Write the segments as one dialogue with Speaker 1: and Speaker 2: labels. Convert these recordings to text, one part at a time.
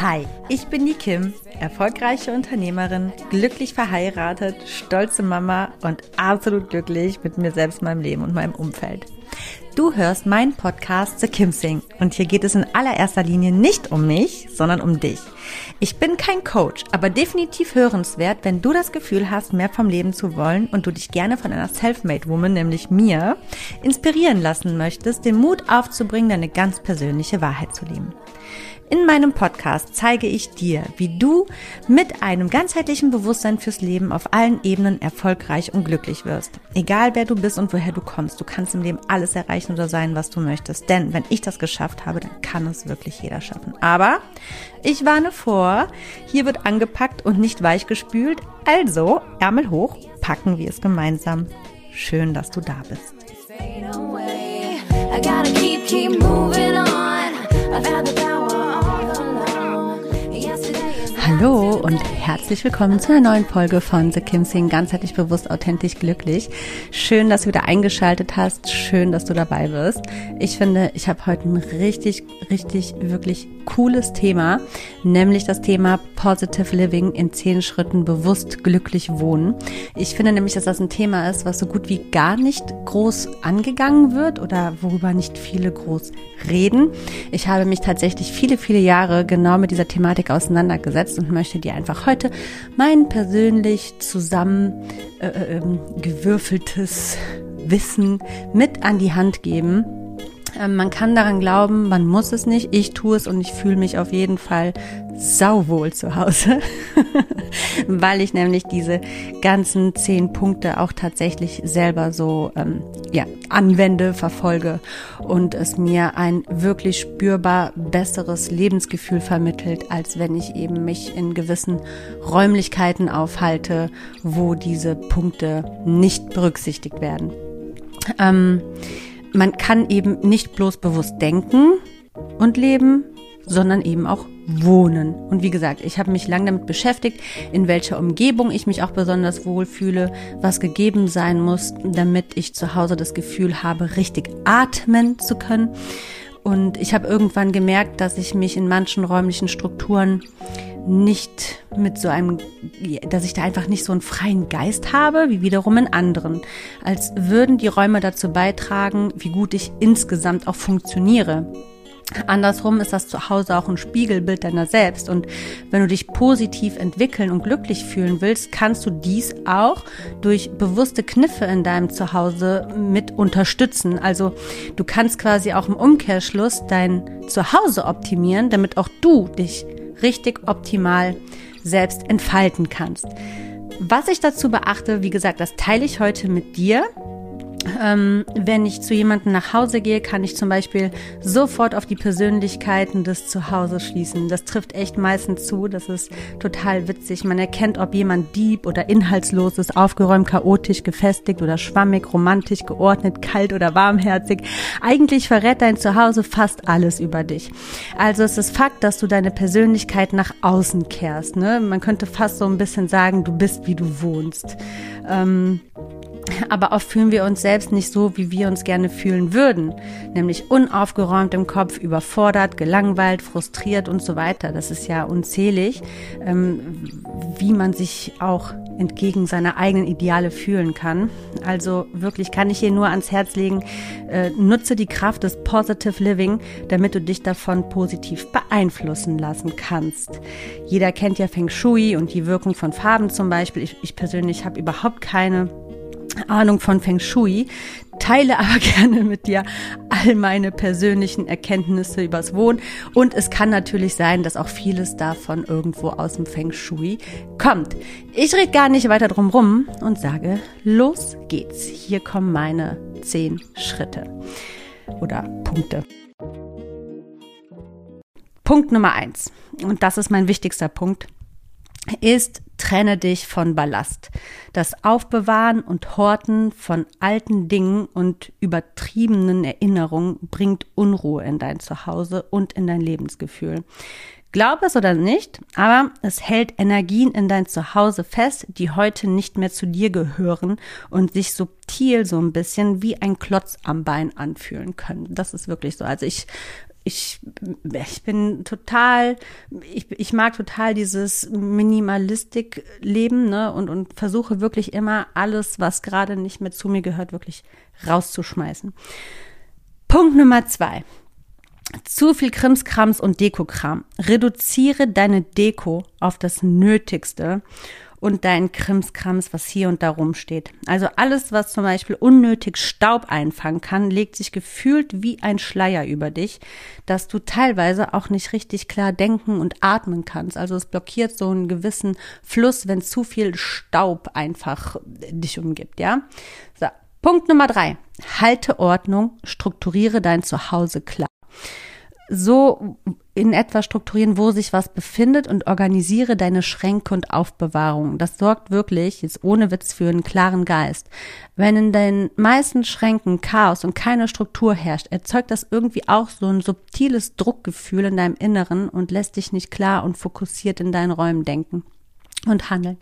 Speaker 1: Hi, ich bin die Kim, erfolgreiche Unternehmerin, glücklich verheiratet, stolze Mama und absolut glücklich mit mir selbst, meinem Leben und meinem Umfeld. Du hörst meinen Podcast The Kim Sing und hier geht es in allererster Linie nicht um mich, sondern um dich. Ich bin kein Coach, aber definitiv hörenswert, wenn du das Gefühl hast, mehr vom Leben zu wollen und du dich gerne von einer Selfmade Woman, nämlich mir, inspirieren lassen möchtest, den Mut aufzubringen, deine ganz persönliche Wahrheit zu leben. In meinem Podcast zeige ich dir, wie du mit einem ganzheitlichen Bewusstsein fürs Leben auf allen Ebenen erfolgreich und glücklich wirst. Egal wer du bist und woher du kommst, du kannst im Leben alles erreichen oder sein, was du möchtest. Denn wenn ich das geschafft habe, dann kann es wirklich jeder schaffen. Aber ich warne vor, hier wird angepackt und nicht weichgespült. Also Ärmel hoch, packen wir es gemeinsam. Schön, dass du da bist. Hallo und herzlich willkommen zu einer neuen Folge von The Kim Sing, ganzheitlich bewusst, authentisch, glücklich. Schön, dass du wieder eingeschaltet hast. Schön, dass du dabei bist. Ich finde, ich habe heute ein richtig, richtig, wirklich cooles Thema, nämlich das Thema Positive Living in zehn Schritten bewusst glücklich wohnen. Ich finde nämlich, dass das ein Thema ist, was so gut wie gar nicht groß angegangen wird oder worüber nicht viele groß reden. Ich habe mich tatsächlich viele, viele Jahre genau mit dieser Thematik auseinandergesetzt und möchte dir einfach heute mein persönlich zusammen äh, äh, ähm, Wissen mit an die Hand geben. Ähm, man kann daran glauben, man muss es nicht. Ich tue es und ich fühle mich auf jeden Fall sauwohl zu Hause, weil ich nämlich diese ganzen zehn Punkte auch tatsächlich selber so ähm, ja, anwende, verfolge und es mir ein wirklich spürbar besseres Lebensgefühl vermittelt, als wenn ich eben mich in gewissen Räumlichkeiten aufhalte, wo diese Punkte nicht berücksichtigt werden. Ähm, man kann eben nicht bloß bewusst denken und leben, sondern eben auch wohnen. Und wie gesagt, ich habe mich lang damit beschäftigt, in welcher Umgebung ich mich auch besonders wohlfühle, was gegeben sein muss, damit ich zu Hause das Gefühl habe, richtig atmen zu können. Und ich habe irgendwann gemerkt, dass ich mich in manchen räumlichen Strukturen nicht mit so einem, dass ich da einfach nicht so einen freien Geist habe, wie wiederum in anderen. Als würden die Räume dazu beitragen, wie gut ich insgesamt auch funktioniere. Andersrum ist das Zuhause auch ein Spiegelbild deiner selbst. Und wenn du dich positiv entwickeln und glücklich fühlen willst, kannst du dies auch durch bewusste Kniffe in deinem Zuhause mit unterstützen. Also du kannst quasi auch im Umkehrschluss dein Zuhause optimieren, damit auch du dich richtig optimal selbst entfalten kannst. Was ich dazu beachte, wie gesagt, das teile ich heute mit dir. Ähm, wenn ich zu jemandem nach Hause gehe, kann ich zum Beispiel sofort auf die Persönlichkeiten des Zuhauses schließen. Das trifft echt meistens zu. Das ist total witzig. Man erkennt, ob jemand dieb oder inhaltslos ist, aufgeräumt, chaotisch, gefestigt oder schwammig, romantisch, geordnet, kalt oder warmherzig. Eigentlich verrät dein Zuhause fast alles über dich. Also es ist Fakt, dass du deine Persönlichkeit nach außen kehrst. Ne? Man könnte fast so ein bisschen sagen, du bist, wie du wohnst. Ähm, aber oft fühlen wir uns selbst nicht so, wie wir uns gerne fühlen würden, nämlich unaufgeräumt im Kopf, überfordert, gelangweilt, frustriert und so weiter. Das ist ja unzählig, ähm, wie man sich auch entgegen seiner eigenen Ideale fühlen kann. Also wirklich kann ich hier nur ans Herz legen, äh, nutze die Kraft des Positive Living, damit du dich davon positiv beeinflussen lassen kannst. Jeder kennt ja Feng Shui und die Wirkung von Farben zum Beispiel. Ich, ich persönlich habe überhaupt keine Ahnung von Feng Shui, teile aber gerne mit dir all meine persönlichen Erkenntnisse übers Wohnen. Und es kann natürlich sein, dass auch vieles davon irgendwo aus dem Feng Shui kommt. Ich rede gar nicht weiter drum rum und sage, los geht's. Hier kommen meine zehn Schritte oder Punkte. Punkt Nummer eins. Und das ist mein wichtigster Punkt ist, trenne dich von Ballast. Das Aufbewahren und Horten von alten Dingen und übertriebenen Erinnerungen bringt Unruhe in dein Zuhause und in dein Lebensgefühl. Glaub es oder nicht, aber es hält Energien in dein Zuhause fest, die heute nicht mehr zu dir gehören und sich subtil so ein bisschen wie ein Klotz am Bein anfühlen können. Das ist wirklich so. Also ich ich, ich bin total, ich, ich mag total dieses Minimalistik-Leben, ne, und, und versuche wirklich immer alles, was gerade nicht mehr zu mir gehört, wirklich rauszuschmeißen. Punkt Nummer zwei. Zu viel Krimskrams und Dekokram. Reduziere deine Deko auf das Nötigste und dein Krimskrams, was hier und da rumsteht. Also alles, was zum Beispiel unnötig Staub einfangen kann, legt sich gefühlt wie ein Schleier über dich, dass du teilweise auch nicht richtig klar denken und atmen kannst. Also es blockiert so einen gewissen Fluss, wenn zu viel Staub einfach dich umgibt, ja? So. Punkt Nummer drei. Halte Ordnung, strukturiere dein Zuhause klar so in etwa strukturieren, wo sich was befindet und organisiere deine Schränke und Aufbewahrung. Das sorgt wirklich, jetzt ohne Witz, für einen klaren Geist. Wenn in den meisten Schränken Chaos und keine Struktur herrscht, erzeugt das irgendwie auch so ein subtiles Druckgefühl in deinem Inneren und lässt dich nicht klar und fokussiert in deinen Räumen denken und handeln.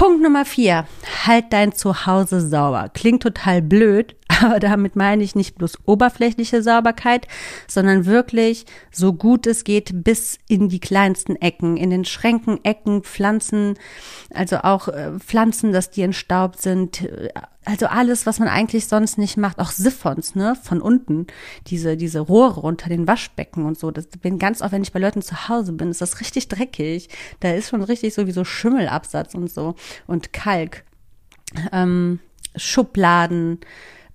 Speaker 1: Punkt Nummer vier. Halt dein Zuhause sauber. Klingt total blöd, aber damit meine ich nicht bloß oberflächliche Sauberkeit, sondern wirklich so gut es geht bis in die kleinsten Ecken, in den Schränken, Ecken, Pflanzen, also auch äh, Pflanzen, dass die entstaubt sind, also alles, was man eigentlich sonst nicht macht, auch Siphons, ne, von unten, diese, diese Rohre unter den Waschbecken und so. Das bin ganz oft, wenn ich bei Leuten zu Hause bin, ist das richtig dreckig. Da ist schon richtig sowieso Schimmelabsatz und so und Kalk. Ähm, Schubladen,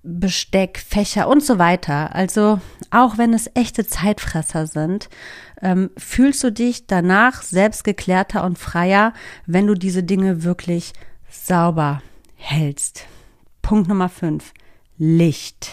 Speaker 1: Besteck, Fächer und so weiter. Also auch wenn es echte Zeitfresser sind, ähm, fühlst du dich danach selbstgeklärter und freier, wenn du diese Dinge wirklich sauber hältst. Punkt Nummer 5. Licht.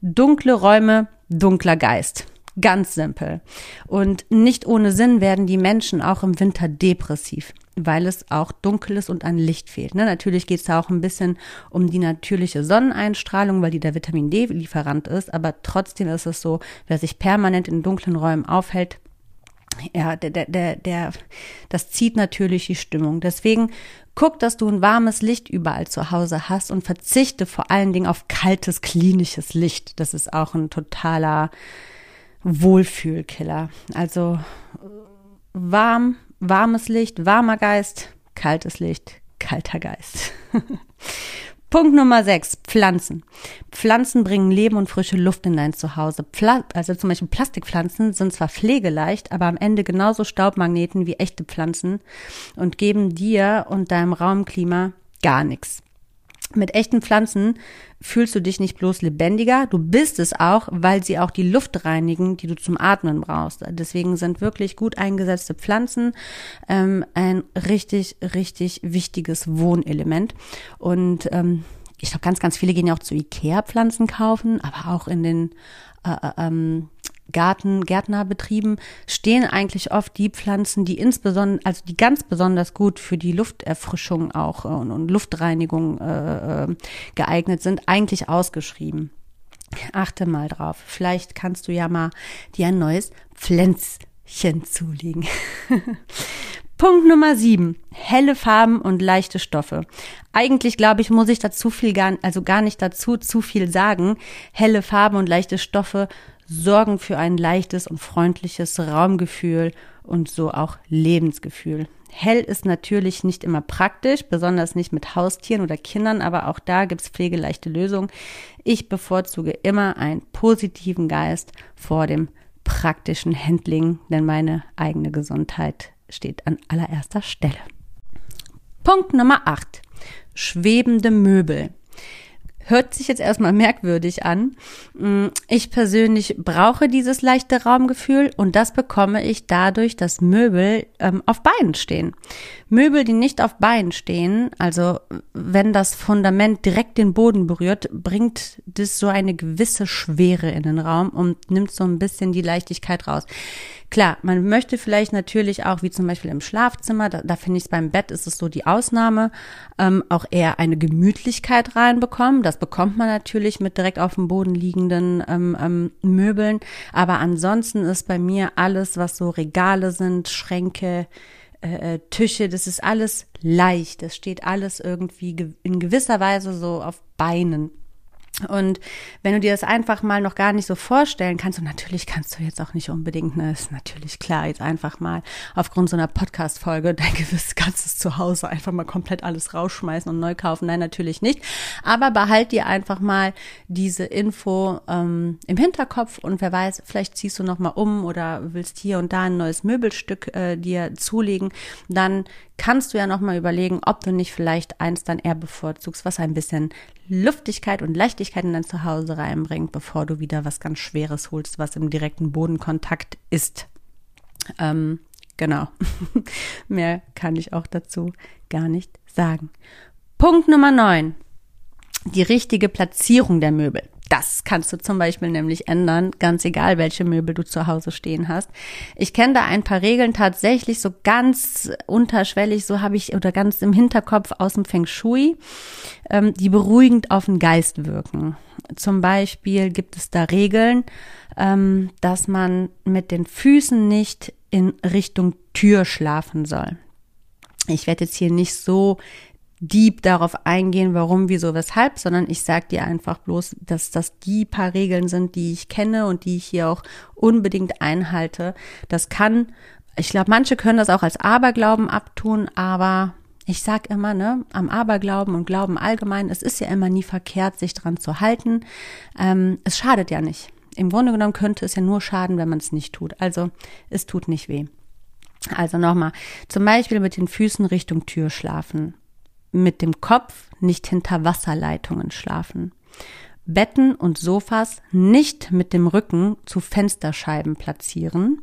Speaker 1: Dunkle Räume, dunkler Geist. Ganz simpel. Und nicht ohne Sinn werden die Menschen auch im Winter depressiv, weil es auch dunkel ist und an Licht fehlt. Ne? Natürlich geht es auch ein bisschen um die natürliche Sonneneinstrahlung, weil die der Vitamin D-Lieferant ist, aber trotzdem ist es so, wer sich permanent in dunklen Räumen aufhält, ja, der, der, der, der, das zieht natürlich die Stimmung. Deswegen guck, dass du ein warmes Licht überall zu Hause hast und verzichte vor allen Dingen auf kaltes, klinisches Licht. Das ist auch ein totaler Wohlfühlkiller. Also warm, warmes Licht, warmer Geist, kaltes Licht, kalter Geist. Punkt Nummer 6, Pflanzen. Pflanzen bringen Leben und frische Luft in dein Zuhause. Pla also zum Beispiel Plastikpflanzen sind zwar pflegeleicht, aber am Ende genauso Staubmagneten wie echte Pflanzen und geben dir und deinem Raumklima gar nichts. Mit echten Pflanzen fühlst du dich nicht bloß lebendiger, du bist es auch, weil sie auch die Luft reinigen, die du zum Atmen brauchst. Deswegen sind wirklich gut eingesetzte Pflanzen ähm, ein richtig, richtig wichtiges Wohnelement. Und ähm, ich glaube, ganz, ganz viele gehen ja auch zu Ikea Pflanzen kaufen, aber auch in den äh, äh ähm, Garten, Gärtnerbetrieben stehen eigentlich oft die Pflanzen, die insbesondere, also die ganz besonders gut für die Lufterfrischung auch äh, und, und Luftreinigung äh, äh, geeignet sind, eigentlich ausgeschrieben. Achte mal drauf. Vielleicht kannst du ja mal dir ein neues Pflänzchen zulegen. Punkt Nummer sieben. Helle Farben und leichte Stoffe. Eigentlich glaube ich, muss ich dazu viel gar, also gar nicht dazu zu viel sagen. Helle Farben und leichte Stoffe sorgen für ein leichtes und freundliches Raumgefühl und so auch Lebensgefühl. Hell ist natürlich nicht immer praktisch, besonders nicht mit Haustieren oder Kindern, aber auch da gibt's pflegeleichte Lösungen. Ich bevorzuge immer einen positiven Geist vor dem praktischen Handling, denn meine eigene Gesundheit steht an allererster Stelle. Punkt Nummer 8. Schwebende Möbel. Hört sich jetzt erstmal merkwürdig an. Mm, ich persönlich brauche dieses leichte Raumgefühl und das bekomme ich dadurch, dass Möbel ähm, auf Beinen stehen. Möbel, die nicht auf Beinen stehen, also wenn das Fundament direkt den Boden berührt, bringt das so eine gewisse Schwere in den Raum und nimmt so ein bisschen die Leichtigkeit raus. Klar, man möchte vielleicht natürlich auch, wie zum Beispiel im Schlafzimmer, da, da finde ich es beim Bett, ist es so die Ausnahme, ähm, auch eher eine Gemütlichkeit reinbekommen. Das bekommt man natürlich mit direkt auf dem Boden liegenden ähm, ähm, Möbeln. Aber ansonsten ist bei mir alles, was so Regale sind, Schränke, äh, äh Tische, das ist alles leicht. Das steht alles irgendwie in gewisser Weise so auf Beinen. Und wenn du dir das einfach mal noch gar nicht so vorstellen kannst, und natürlich kannst du jetzt auch nicht unbedingt, ne, ist natürlich klar, jetzt einfach mal aufgrund so einer Podcast-Folge dein gewisses ganzes Zuhause einfach mal komplett alles rausschmeißen und neu kaufen. Nein, natürlich nicht. Aber behalt dir einfach mal diese Info ähm, im Hinterkopf und wer weiß, vielleicht ziehst du noch mal um oder willst hier und da ein neues Möbelstück äh, dir zulegen. Dann kannst du ja noch mal überlegen, ob du nicht vielleicht eins dann eher bevorzugst, was ein bisschen Luftigkeit und Leichtigkeit in dein Zuhause reinbringt, bevor du wieder was ganz Schweres holst, was im direkten Bodenkontakt ist. Ähm, genau. Mehr kann ich auch dazu gar nicht sagen. Punkt Nummer 9. Die richtige Platzierung der Möbel. Das kannst du zum Beispiel nämlich ändern, ganz egal, welche Möbel du zu Hause stehen hast. Ich kenne da ein paar Regeln tatsächlich so ganz unterschwellig, so habe ich oder ganz im Hinterkopf aus dem Feng Shui, ähm, die beruhigend auf den Geist wirken. Zum Beispiel gibt es da Regeln, ähm, dass man mit den Füßen nicht in Richtung Tür schlafen soll. Ich werde jetzt hier nicht so deep darauf eingehen, warum, wieso, weshalb, sondern ich sage dir einfach bloß, dass das die paar Regeln sind, die ich kenne und die ich hier auch unbedingt einhalte. Das kann, ich glaube, manche können das auch als Aberglauben abtun, aber ich sag immer, ne, am Aberglauben und Glauben allgemein, es ist ja immer nie verkehrt, sich dran zu halten. Ähm, es schadet ja nicht. Im Grunde genommen könnte es ja nur schaden, wenn man es nicht tut. Also es tut nicht weh. Also nochmal, zum Beispiel mit den Füßen Richtung Tür schlafen mit dem Kopf nicht hinter Wasserleitungen schlafen. Betten und Sofas nicht mit dem Rücken zu Fensterscheiben platzieren.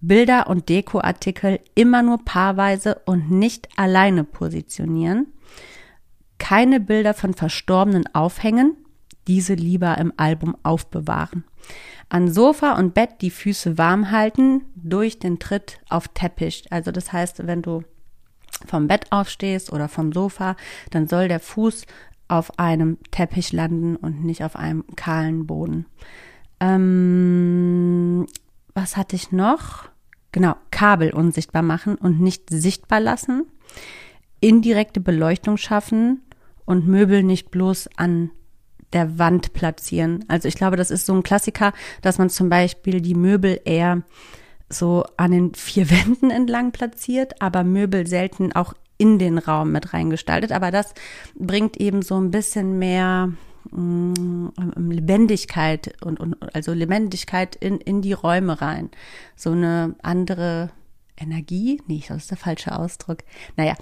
Speaker 1: Bilder und Dekoartikel immer nur paarweise und nicht alleine positionieren. Keine Bilder von Verstorbenen aufhängen, diese lieber im Album aufbewahren. An Sofa und Bett die Füße warm halten durch den Tritt auf Teppich. Also das heißt, wenn du vom Bett aufstehst oder vom Sofa, dann soll der Fuß auf einem Teppich landen und nicht auf einem kahlen Boden. Ähm, was hatte ich noch? Genau, Kabel unsichtbar machen und nicht sichtbar lassen. Indirekte Beleuchtung schaffen und Möbel nicht bloß an der Wand platzieren. Also ich glaube, das ist so ein Klassiker, dass man zum Beispiel die Möbel eher so an den vier Wänden entlang platziert, aber Möbel selten auch in den Raum mit reingestaltet. Aber das bringt eben so ein bisschen mehr mm, Lebendigkeit und, und also Lebendigkeit in, in die Räume rein. So eine andere Energie? Nee, das ist der falsche Ausdruck. Naja,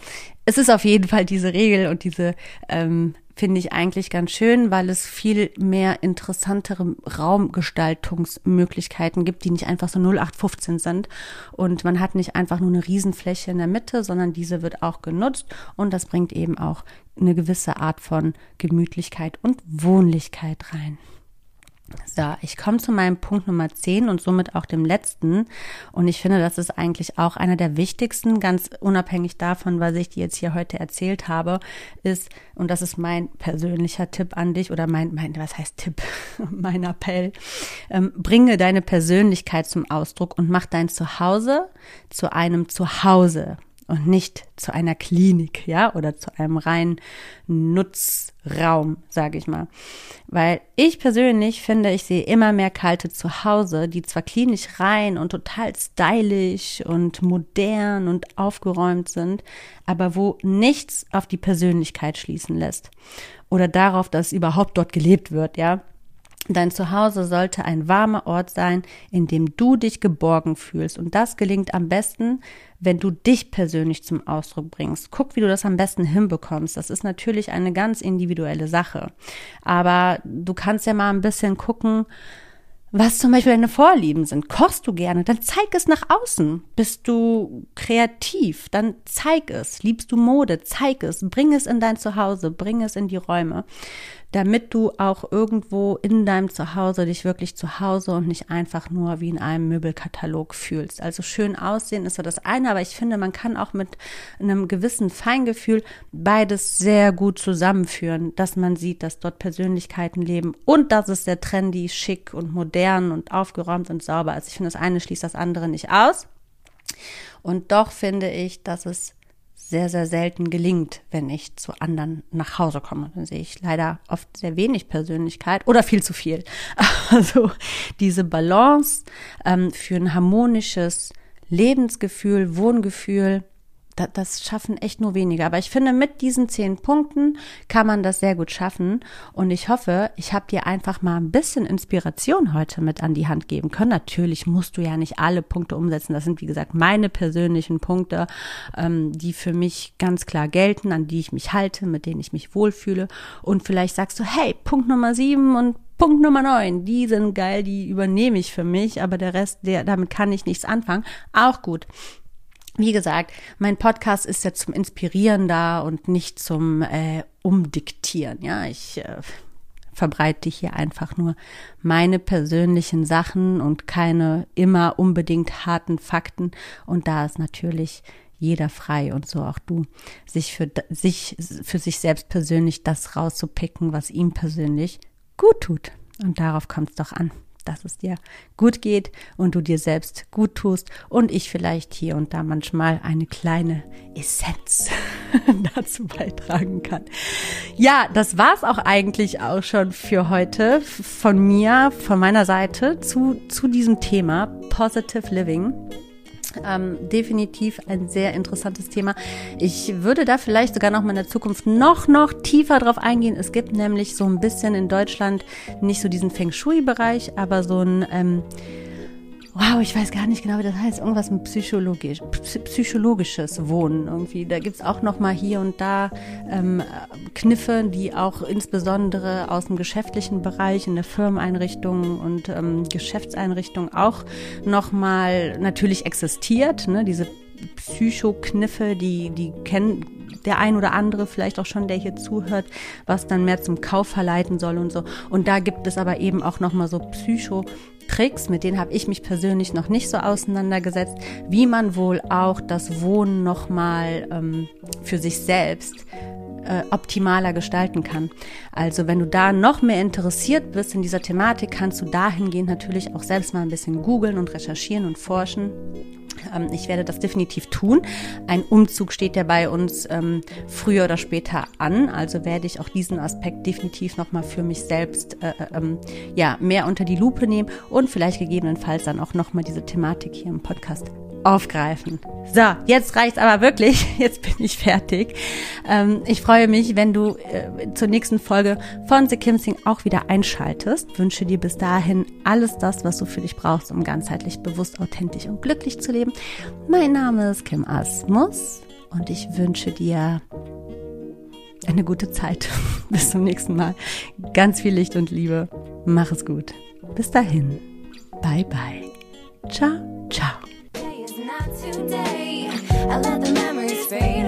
Speaker 1: es ist auf jeden Fall diese Regel und diese ähm, finde ich eigentlich ganz schön, weil es viel mehr interessantere Raumgestaltungsmöglichkeiten gibt, die nicht einfach so 0815 sind. Und man hat nicht einfach nur eine Riesenfläche in der Mitte, sondern diese wird auch genutzt und das bringt eben auch eine gewisse Art von Gemütlichkeit und Wohnlichkeit rein. So, ich komme zu meinem Punkt Nummer 10 und somit auch dem letzten. Und ich finde, das ist eigentlich auch einer der wichtigsten, ganz unabhängig davon, was ich dir jetzt hier heute erzählt habe, ist, und das ist mein persönlicher Tipp an dich oder mein, mein was heißt Tipp, mein Appell, ähm, bringe deine Persönlichkeit zum Ausdruck und mach dein Zuhause zu einem Zuhause und nicht zu einer Klinik, ja, oder zu einem reinen Nutzraum, sage ich mal. Weil ich persönlich finde, ich sehe immer mehr kalte Zuhause, die zwar klinisch rein und total stylisch und modern und aufgeräumt sind, aber wo nichts auf die Persönlichkeit schließen lässt oder darauf, dass überhaupt dort gelebt wird, ja. Dein Zuhause sollte ein warmer Ort sein, in dem du dich geborgen fühlst. Und das gelingt am besten, wenn du dich persönlich zum Ausdruck bringst. Guck, wie du das am besten hinbekommst. Das ist natürlich eine ganz individuelle Sache. Aber du kannst ja mal ein bisschen gucken, was zum Beispiel deine Vorlieben sind. Kochst du gerne, dann zeig es nach außen. Bist du kreativ, dann zeig es. Liebst du Mode, zeig es. Bring es in dein Zuhause, bring es in die Räume damit du auch irgendwo in deinem Zuhause dich wirklich zu Hause und nicht einfach nur wie in einem Möbelkatalog fühlst. Also schön aussehen ist so das eine, aber ich finde, man kann auch mit einem gewissen Feingefühl beides sehr gut zusammenführen, dass man sieht, dass dort Persönlichkeiten leben und dass es sehr trendy, schick und modern und aufgeräumt und sauber ist. Ich finde, das eine schließt das andere nicht aus. Und doch finde ich, dass es sehr, sehr selten gelingt, wenn ich zu anderen nach Hause komme. Dann sehe ich leider oft sehr wenig Persönlichkeit oder viel zu viel. Also diese Balance ähm, für ein harmonisches Lebensgefühl, Wohngefühl, das schaffen echt nur wenige. Aber ich finde, mit diesen zehn Punkten kann man das sehr gut schaffen. Und ich hoffe, ich habe dir einfach mal ein bisschen Inspiration heute mit an die Hand geben können. Natürlich musst du ja nicht alle Punkte umsetzen. Das sind, wie gesagt, meine persönlichen Punkte, ähm, die für mich ganz klar gelten, an die ich mich halte, mit denen ich mich wohlfühle. Und vielleicht sagst du, hey, Punkt Nummer sieben und Punkt Nummer neun, die sind geil, die übernehme ich für mich, aber der Rest, der, damit kann ich nichts anfangen. Auch gut. Wie gesagt, mein Podcast ist ja zum Inspirieren da und nicht zum äh, Umdiktieren. Ja, ich äh, verbreite hier einfach nur meine persönlichen Sachen und keine immer unbedingt harten Fakten. Und da ist natürlich jeder frei und so auch du, sich für sich, für sich selbst persönlich das rauszupicken, was ihm persönlich gut tut. Und darauf kommt es doch an dass es dir gut geht und du dir selbst gut tust und ich vielleicht hier und da manchmal eine kleine Essenz dazu beitragen kann. Ja, das war's auch eigentlich auch schon für heute von mir, von meiner Seite zu, zu diesem Thema Positive Living. Ähm, definitiv ein sehr interessantes Thema. Ich würde da vielleicht sogar noch mal in der Zukunft noch, noch tiefer drauf eingehen. Es gibt nämlich so ein bisschen in Deutschland nicht so diesen Feng Shui-Bereich, aber so ein, ähm, wow, ich weiß gar nicht genau, wie das heißt, irgendwas mit psychologisch, psychologisches Wohnen irgendwie. Da gibt's auch noch mal hier und da ähm, Kniffe, die auch insbesondere aus dem geschäftlichen Bereich in der Firmeneinrichtung und ähm, Geschäftseinrichtung auch noch mal natürlich existiert. Ne? Diese Psychokniffe, die, die kennen der ein oder andere vielleicht auch schon, der hier zuhört, was dann mehr zum Kauf verleiten soll und so. Und da gibt es aber eben auch nochmal so Psycho-Tricks, mit denen habe ich mich persönlich noch nicht so auseinandergesetzt, wie man wohl auch das Wohnen nochmal ähm, für sich selbst äh, optimaler gestalten kann. Also wenn du da noch mehr interessiert bist in dieser Thematik, kannst du dahingehend natürlich auch selbst mal ein bisschen googeln und recherchieren und forschen. Ähm, ich werde das definitiv tun. Ein Umzug steht ja bei uns ähm, früher oder später an, also werde ich auch diesen Aspekt definitiv nochmal für mich selbst äh, äh, ähm, ja mehr unter die Lupe nehmen und vielleicht gegebenenfalls dann auch nochmal diese Thematik hier im Podcast aufgreifen. So, jetzt reicht's aber wirklich. Jetzt bin ich fertig. Ähm, ich freue mich, wenn du äh, zur nächsten Folge von The Kim Sing auch wieder einschaltest. Wünsche dir bis dahin alles das, was du für dich brauchst, um ganzheitlich bewusst, authentisch und glücklich zu leben. Mein Name ist Kim Asmus und ich wünsche dir eine gute Zeit. Bis zum nächsten Mal. Ganz viel Licht und Liebe. Mach es gut. Bis dahin. Bye bye. Ciao, ciao. today. I let the memories fade.